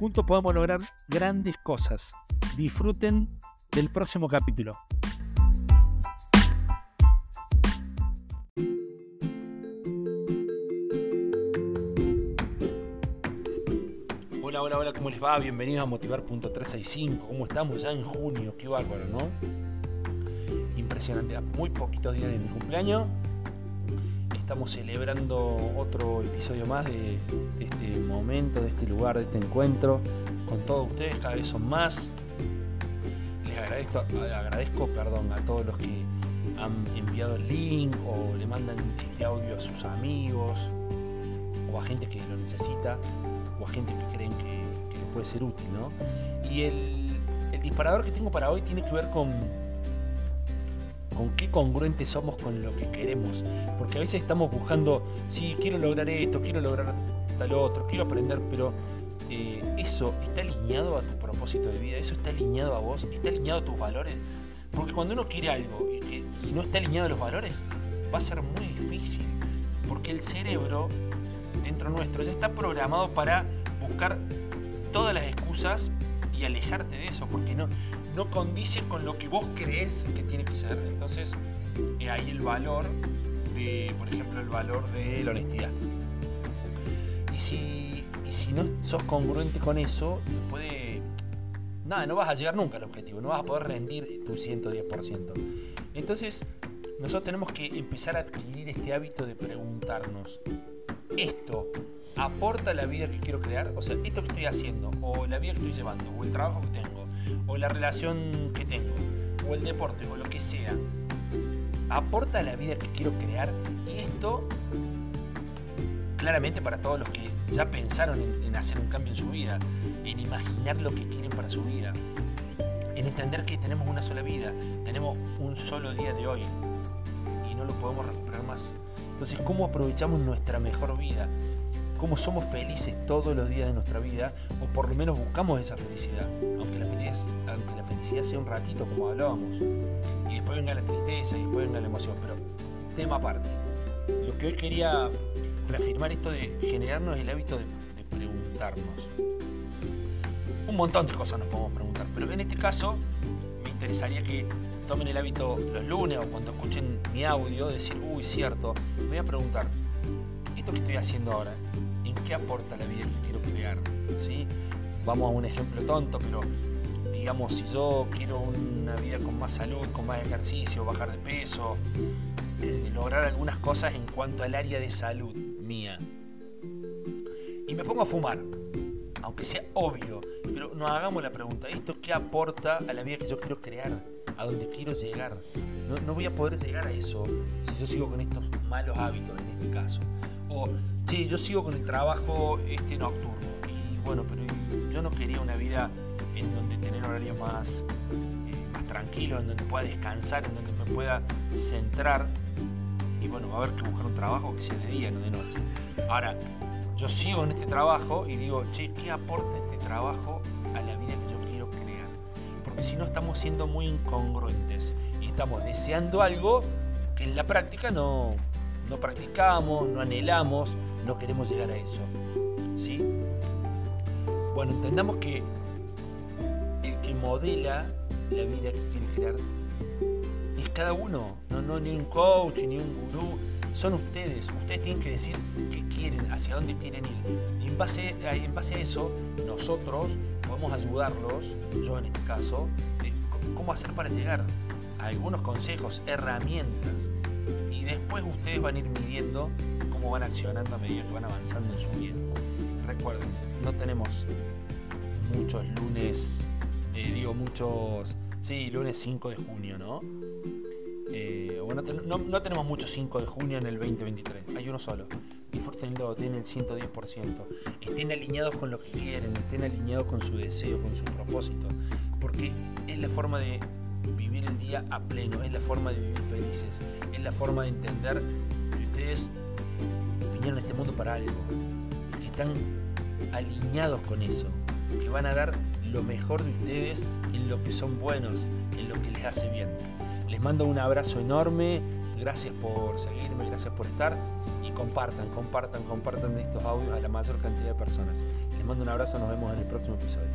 Juntos podemos lograr grandes cosas. Disfruten del próximo capítulo. Hola, hola, hola, ¿cómo les va? Bienvenidos a Motivar.365. ¿Cómo estamos ya en junio? Qué bárbaro, ¿no? Impresionante. A muy poquitos días de mi cumpleaños estamos celebrando otro episodio más de este momento, de este lugar, de este encuentro con todos ustedes. Cada vez son más agradezco, agradezco perdón, a todos los que han enviado el link o le mandan este audio a sus amigos o a gente que lo necesita o a gente que creen que, les puede ser útil, ¿no? Y el, el, disparador que tengo para hoy tiene que ver con con qué congruentes somos con lo que queremos, porque a veces estamos buscando, sí, quiero lograr esto, quiero lograr tal otro, quiero aprender, pero eh, eso está alineado a tu propósito de vida, eso está alineado a vos, está alineado a tus valores. Porque cuando uno quiere algo y, que, no está alineado a los valores, va a ser muy difícil. Porque el cerebro dentro nuestro ya está programado para buscar todas las excusas y alejarte de eso, porque no, no condice con lo que vos crees que tiene que ser. Entonces, eh, hay el valor de, por ejemplo, el valor de la honestidad. Y si y si no sos congruente con eso, puede. Nada, no vas a llegar nunca al objetivo, no vas a poder rendir tu 110%. Entonces, nosotros tenemos que empezar a adquirir este hábito de preguntarnos: ¿esto aporta la vida que quiero crear? O sea, esto que estoy haciendo, o la vida que estoy llevando, o el trabajo que tengo, o la relación que tengo, o el deporte, o lo que sea, ¿aporta la vida que quiero crear? Y esto claramente para todos los que ya pensaron en, hacer un cambio en su vida, en imaginar lo que quieren para su vida, en entender que tenemos una sola vida, tenemos un solo día de hoy y no lo podemos recuperar más. Entonces, ¿cómo aprovechamos nuestra mejor vida? ¿Cómo somos felices todos los días de nuestra vida? O por lo menos buscamos esa felicidad, aunque la felicidad, sea un ratito, como hablábamos. Y después venga la tristeza y después venga la emoción, pero tema aparte. Lo que hoy quería reafirmar esto de generarnos el hábito de, preguntarnos. Un montón de cosas nos podemos preguntar, pero en este caso me interesaría que tomen el hábito los lunes o cuando escuchen mi audio, decir, uy, cierto, me voy a preguntar, ¿esto que estoy haciendo ahora, qué aporta la vida que quiero crear? ¿Sí? Vamos a un ejemplo tonto, pero digamos, si yo quiero una vida con más salud, con más ejercicio, bajar de peso, eh, lograr algunas cosas en cuanto al área de salud, mía. Y me pongo a fumar, aunque sea obvio, pero no hagamos la pregunta, ¿esto qué aporta a la vida que yo quiero crear? ¿A donde quiero llegar? No, voy a poder llegar a eso si yo sigo con estos malos hábitos en este caso. O, che, yo sigo con el trabajo este nocturno. Y bueno, pero yo no quería una vida en donde tener horarios más, eh, más tranquilos, en donde pueda descansar, en donde me pueda centrar y bueno, va a haber que buscar un trabajo que sea de día, no de noche. Ahora, yo sigo en este trabajo y digo, che, ¿qué aporta este trabajo a la vida que yo quiero crear? Porque si no estamos siendo muy incongruentes y estamos deseando algo que en la práctica no, no practicamos, no anhelamos, no queremos llegar a eso. ¿Sí? Bueno, entendamos que el que modela la vida que quiere crear es cada uno, no, no ni un coach, ni un gurú, son ustedes. Ustedes tienen que decir qué quieren, hacia dónde quieren ir. Y en base, a, en base a eso, nosotros podemos ayudarlos, yo en este caso, de cómo hacer para llegar a algunos consejos, herramientas. Y después ustedes van a ir midiendo cómo van accionando a medida que van avanzando en su vida. Recuerden, no tenemos muchos lunes, eh, digo muchos, sí, lunes 5 de junio, ¿no? Eh, bueno, no, tenemos muchos 5 de junio en el 2023, hay uno solo. Disfrútenlo, tienen el 110%. Estén alineados con lo que quieren, estén alineados con su deseo, con su propósito. Porque es la forma de vivir el día a pleno, es la forma de vivir felices, es la forma de entender que ustedes vinieron a este mundo para algo y que están alineados con eso, que van a dar lo mejor de ustedes en lo que son buenos, en lo que les hace bien. Les mando un abrazo enorme, gracias por seguirme, gracias por estar y compartan, compartan, compartan estos audios a la mayor cantidad de personas. Les mando un abrazo, nos vemos en el próximo episodio.